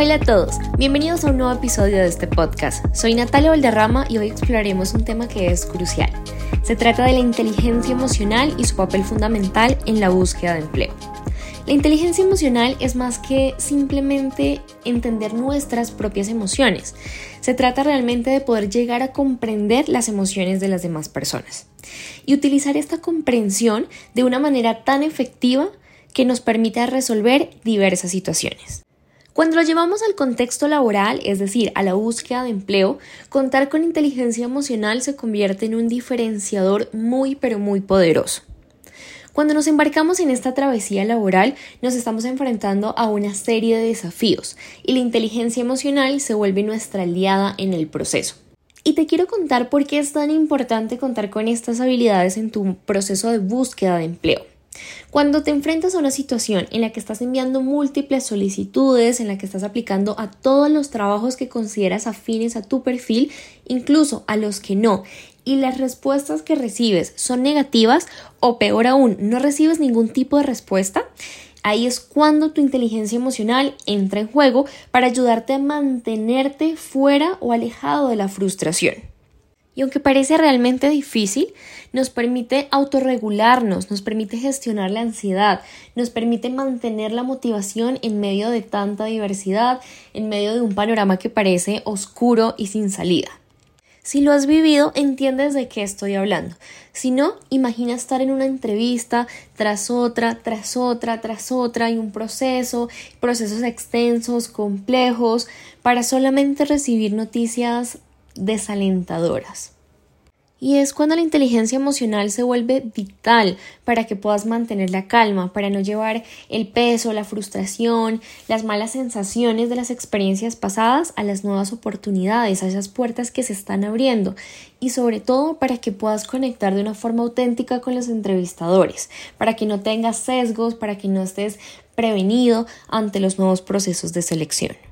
Hola a todos, bienvenidos a un nuevo episodio de este podcast. Soy Natalia Valderrama y hoy exploraremos un tema que es crucial. Se trata de la inteligencia emocional y su papel fundamental en la búsqueda de empleo. La inteligencia emocional es más que simplemente entender nuestras propias emociones. Se trata realmente de poder llegar a comprender las emociones de las demás personas y utilizar esta comprensión de una manera tan efectiva que nos permita resolver diversas situaciones. Cuando lo llevamos al contexto laboral, es decir, a la búsqueda de empleo, contar con inteligencia emocional se convierte en un diferenciador muy pero muy poderoso. Cuando nos embarcamos en esta travesía laboral, nos estamos enfrentando a una serie de desafíos y la inteligencia emocional se vuelve nuestra aliada en el proceso. Y te quiero contar por qué es tan importante contar con estas habilidades en tu proceso de búsqueda de empleo. Cuando te enfrentas a una situación en la que estás enviando múltiples solicitudes, en la que estás aplicando a todos los trabajos que consideras afines a tu perfil, incluso a los que no, y las respuestas que recibes son negativas o peor aún, no recibes ningún tipo de respuesta, ahí es cuando tu inteligencia emocional entra en juego para ayudarte a mantenerte fuera o alejado de la frustración y aunque parece realmente difícil, nos permite autorregularnos, nos permite gestionar la ansiedad, nos permite mantener la motivación en medio de tanta diversidad, en medio de un panorama que parece oscuro y sin salida. Si lo has vivido, entiendes de qué estoy hablando. Si no, imagina estar en una entrevista tras otra, tras otra, tras otra, y un proceso, procesos extensos, complejos, para solamente recibir noticias desalentadoras. Y es cuando la inteligencia emocional se vuelve vital para que puedas mantener la calma, para no llevar el peso, la frustración, las malas sensaciones de las experiencias pasadas a las nuevas oportunidades, a esas puertas que se están abriendo y sobre todo para que puedas conectar de una forma auténtica con los entrevistadores, para que no tengas sesgos, para que no estés prevenido ante los nuevos procesos de selección.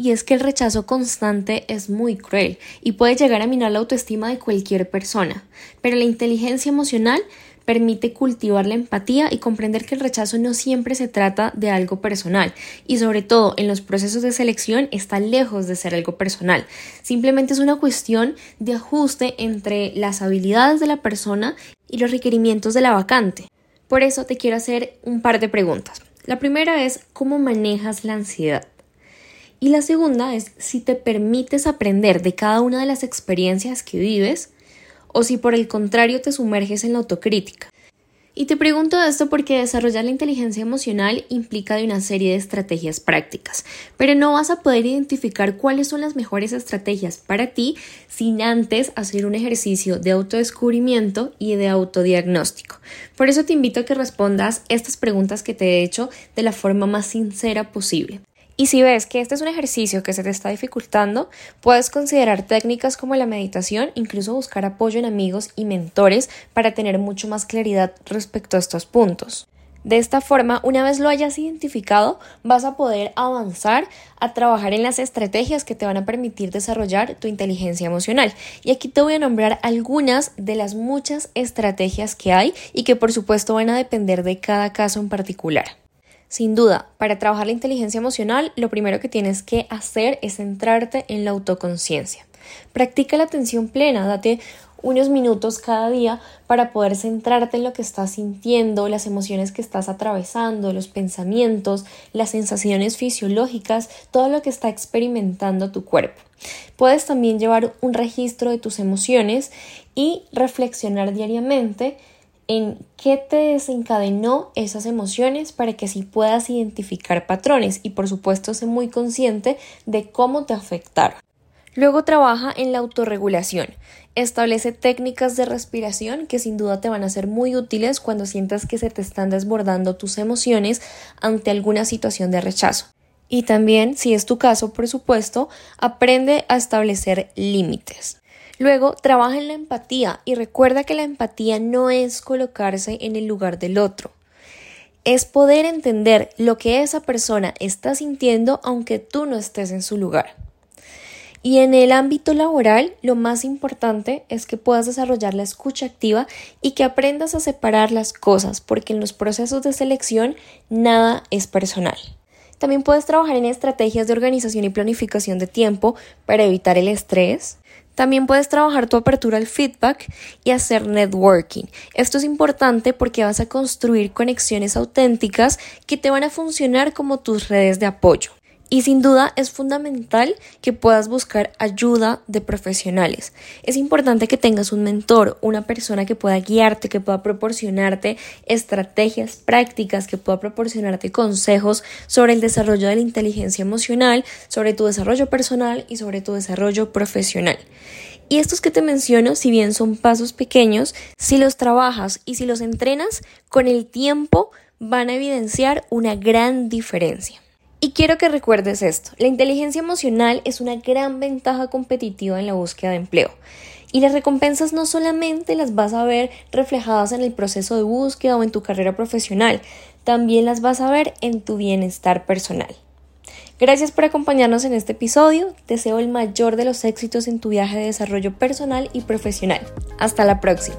Y es que el rechazo constante es muy cruel y puede llegar a minar la autoestima de cualquier persona, pero la inteligencia emocional permite cultivar la empatía y comprender que el rechazo no siempre se trata de algo personal y sobre todo en los procesos de selección está lejos de ser algo personal. Simplemente es una cuestión de ajuste entre las habilidades de la persona y los requerimientos de la vacante. Por eso te quiero hacer un par de preguntas. La primera es ¿cómo manejas la ansiedad? Y la segunda es si te permites aprender de cada una de las experiencias que vives o si por el contrario te sumerges en la autocrítica. Y te pregunto esto porque desarrollar la inteligencia emocional implica una serie de estrategias prácticas, pero no vas a poder identificar cuáles son las mejores estrategias para ti sin antes hacer un ejercicio de autodescubrimiento y de autodiagnóstico. Por eso te invito a que respondas estas preguntas que te he hecho de la forma más sincera posible. Y si ves que este es un ejercicio que se te está dificultando, puedes considerar técnicas como la meditación, incluso buscar apoyo en amigos y mentores para tener mucho más claridad respecto a estos puntos. De esta forma, una vez lo hayas identificado, vas a poder avanzar a trabajar en las estrategias que te van a permitir desarrollar tu inteligencia emocional. Y aquí te voy a nombrar algunas de las muchas estrategias que hay y que por supuesto van a depender de cada caso en particular. Sin duda, para trabajar la inteligencia emocional, lo primero que tienes que hacer es centrarte en la autoconciencia. Practica la atención plena, date unos minutos cada día para poder centrarte en lo que estás sintiendo, las emociones que estás atravesando, los pensamientos, las sensaciones fisiológicas, todo lo que está experimentando tu cuerpo. Puedes también llevar un registro de tus emociones y reflexionar diariamente en qué te desencadenó esas emociones para que así puedas identificar patrones y por supuesto ser muy consciente de cómo te afectaron. Luego trabaja en la autorregulación. Establece técnicas de respiración que sin duda te van a ser muy útiles cuando sientas que se te están desbordando tus emociones ante alguna situación de rechazo. Y también, si es tu caso, por supuesto, aprende a establecer límites. Luego, trabaja en la empatía y recuerda que la empatía no es colocarse en el lugar del otro. Es poder entender lo que esa persona está sintiendo aunque tú no estés en su lugar. Y en el ámbito laboral, lo más importante es que puedas desarrollar la escucha activa y que aprendas a separar las cosas, porque en los procesos de selección nada es personal. También puedes trabajar en estrategias de organización y planificación de tiempo para evitar el estrés. También puedes trabajar tu apertura al feedback y hacer networking. Esto es importante porque vas a construir conexiones auténticas que te van a funcionar como tus redes de apoyo. Y sin duda es fundamental que puedas buscar ayuda de profesionales. Es importante que tengas un mentor, una persona que pueda guiarte, que pueda proporcionarte estrategias prácticas, que pueda proporcionarte consejos sobre el desarrollo de la inteligencia emocional, sobre tu desarrollo personal y sobre tu desarrollo profesional. Y estos que te menciono, si bien son pasos pequeños, si los trabajas y si los entrenas, con el tiempo van a evidenciar una gran diferencia. Y quiero que recuerdes esto, la inteligencia emocional es una gran ventaja competitiva en la búsqueda de empleo. Y las recompensas no solamente las vas a ver reflejadas en el proceso de búsqueda o en tu carrera profesional, también las vas a ver en tu bienestar personal. Gracias por acompañarnos en este episodio. Deseo el mayor de los éxitos en tu viaje de desarrollo personal y profesional. Hasta la próxima.